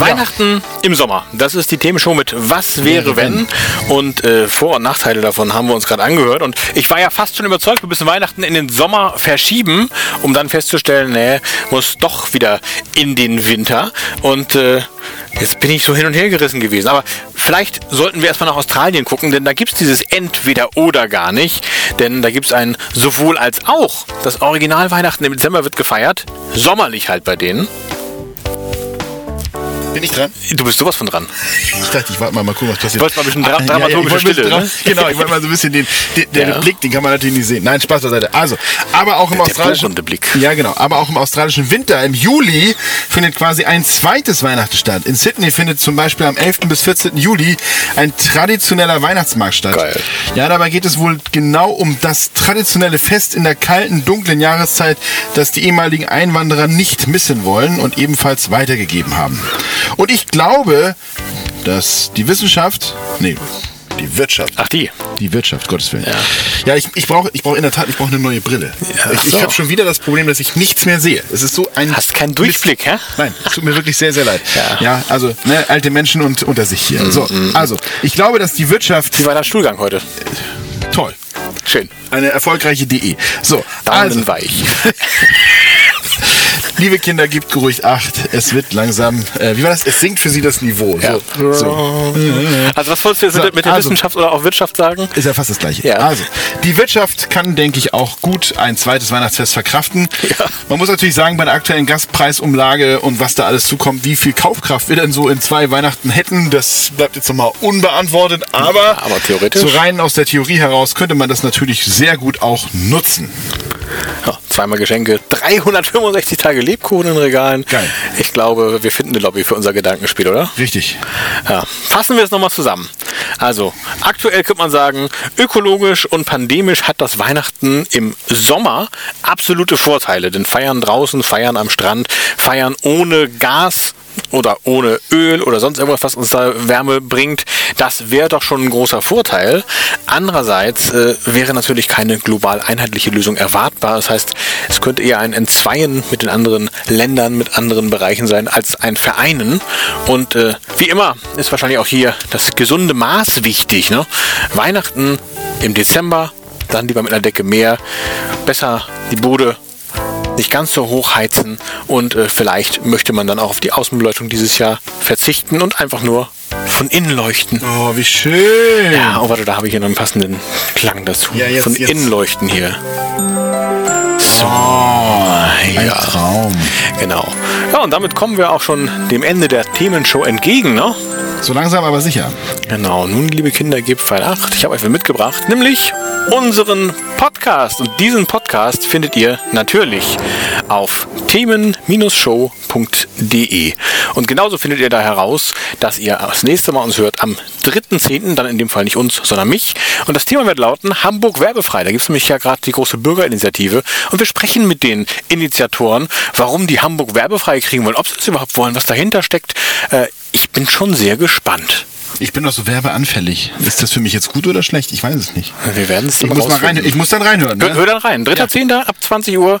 Weihnachten im Sommer. Das ist die Themenshow mit Was wäre wenn? Und äh, Vor- und Nachteile davon haben wir uns gerade angehört. Und ich war ja fast schon überzeugt, wir müssen Weihnachten in den Sommer verschieben, um dann festzustellen, nee, muss doch wieder in den Winter. Und äh, jetzt bin ich so hin und her gerissen gewesen. Aber vielleicht sollten wir erstmal nach Australien gucken, denn da gibt es dieses Entweder oder gar nicht. Denn da gibt es ein sowohl als auch. Das Original Weihnachten im Dezember wird gefeiert. Sommerlich halt bei denen. Bin ich dran? Du bist sowas von dran. Ich dachte, ich warte mal, mal gucken, was passiert. Du wolltest mal ein bisschen dra Ah, dramaturgische ein bisschen Stille, ne? Genau, ich wollte mal so ein bisschen den, den, den Ja. Blick, den kann man natürlich nicht sehen. Nein, Spaß beiseite. Also, aber auch im Der australischen bohrende Blick. Ja, genau, aber auch im australischen Winter im Juli findet quasi ein zweites Weihnachten statt. In Sydney findet zum Beispiel am 11. bis 14. Juli ein traditioneller Weihnachtsmarkt statt. Geil. Ja, dabei geht es wohl genau um das traditionelle Fest in der kalten, dunklen Jahreszeit, das die ehemaligen Einwanderer nicht missen wollen und ebenfalls weitergegeben haben. Und ich glaube, dass die Wissenschaft, nee, die Wirtschaft, Ach die. die Wirtschaft, Gottes Willen. Ja, ich, ich brauche ich brauch in der Tat, ich brauche eine neue Brille. Ja, ich ach ich so. habe schon wieder das Problem, dass ich nichts mehr sehe. Es ist so ein... Hast keinen Durchblick, hä? Nein, es tut mir wirklich sehr, sehr leid. Ja. Ja, also ne, alte Menschen und unter sich hier. So, also, ich glaube, dass die Wirtschaft... Wie war dein Stuhlgang heute? Toll. Schön. Eine erfolgreiche DE. So, also, Daunenweich. liebe Kinder, gebt geruhig Acht. Es wird langsam... Äh, wie war das? Es sinkt für sie das Niveau. Ja. So, so. Also was wolltest du jetzt So, mit der also- Wissenschaft oder auch Wirtschaft sagen? Ist ja fast das Gleiche. Ja. Also, die Wirtschaft kann, denke ich, auch gut ein zweites Weihnachtsfest verkraften. Ja. Man muss natürlich sagen, bei der aktuellen Gaspreisumlage und was da alles zukommt, wie viel Kaufkraft wir denn so in zwei Weihnachten hätten, das bleibt jetzt nochmal unbeantwortet. Aber, aber theoretisch. so rein aus der Theorie heraus könnte man das natürlich sehr gut auch nutzen. Ja, zweimal Geschenke, 365 Tage Lebkuchen in Regalen. Geil. Ich glaube, wir finden eine Lobby für unser Gedankenspiel, oder? Richtig. Ja. Fassen wir es nochmal zusammen. Also, aktuell könnte man sagen, ökologisch und pandemisch hat das Weihnachten im Sommer absolute Vorteile. Denn feiern draußen, feiern am Strand, feiern ohne Gas oder ohne Öl oder sonst irgendwas, was uns da Wärme bringt, das wäre doch schon ein großer Vorteil. Andererseits äh, wäre natürlich keine global einheitliche Lösung erwartbar. Das heißt, es könnte eher ein Entzweien mit den anderen Ländern, mit anderen Bereichen sein, als ein Vereinen. Und äh, wie immer ist wahrscheinlich auch hier das gesunde Maß wichtig. Ne? Weihnachten im Dezember, dann lieber mit einer Decke mehr, besser die Bude nicht ganz so hoch heizen und äh, vielleicht möchte man dann auch auf die Außenbeleuchtung dieses Jahr verzichten und einfach nur von innen leuchten. Oh, wie schön. Ja, oh warte, da habe ich hier noch einen passenden Klang dazu. Ja, jetzt- von jetzt. innen leuchten hier. So, Ein ja, Traum. genau. Ja, und damit kommen wir auch schon dem Ende der Themenshow entgegen, ne? So langsam aber sicher. Genau, nun, liebe Kinder, gebt Pfeil 8. Ich habe euch mitgebracht, nämlich unseren Podcast. Und diesen Podcast findet ihr natürlich auf themen-show.de. Und genauso findet ihr da heraus, dass ihr das nächste Mal uns hört am 3.10., dann in dem Fall nicht uns, sondern mich. Und das Thema wird lauten Hamburg werbefrei. Da gibt es nämlich ja gerade die große Bürgerinitiative. Und wir sprechen mit den Initiatoren, warum die Hamburg werbefrei kriegen wollen, ob sie es überhaupt wollen, was dahinter steckt. Äh, ich bin schon sehr gespannt. Ich bin doch so werbeanfällig. Ist das für mich jetzt gut oder schlecht? Ich weiß es nicht. Wir werden es Ich muss, mal rein, ich muss dann reinhören. Hör, Ne? hör dann rein. 3.10. ab 20 Uhr.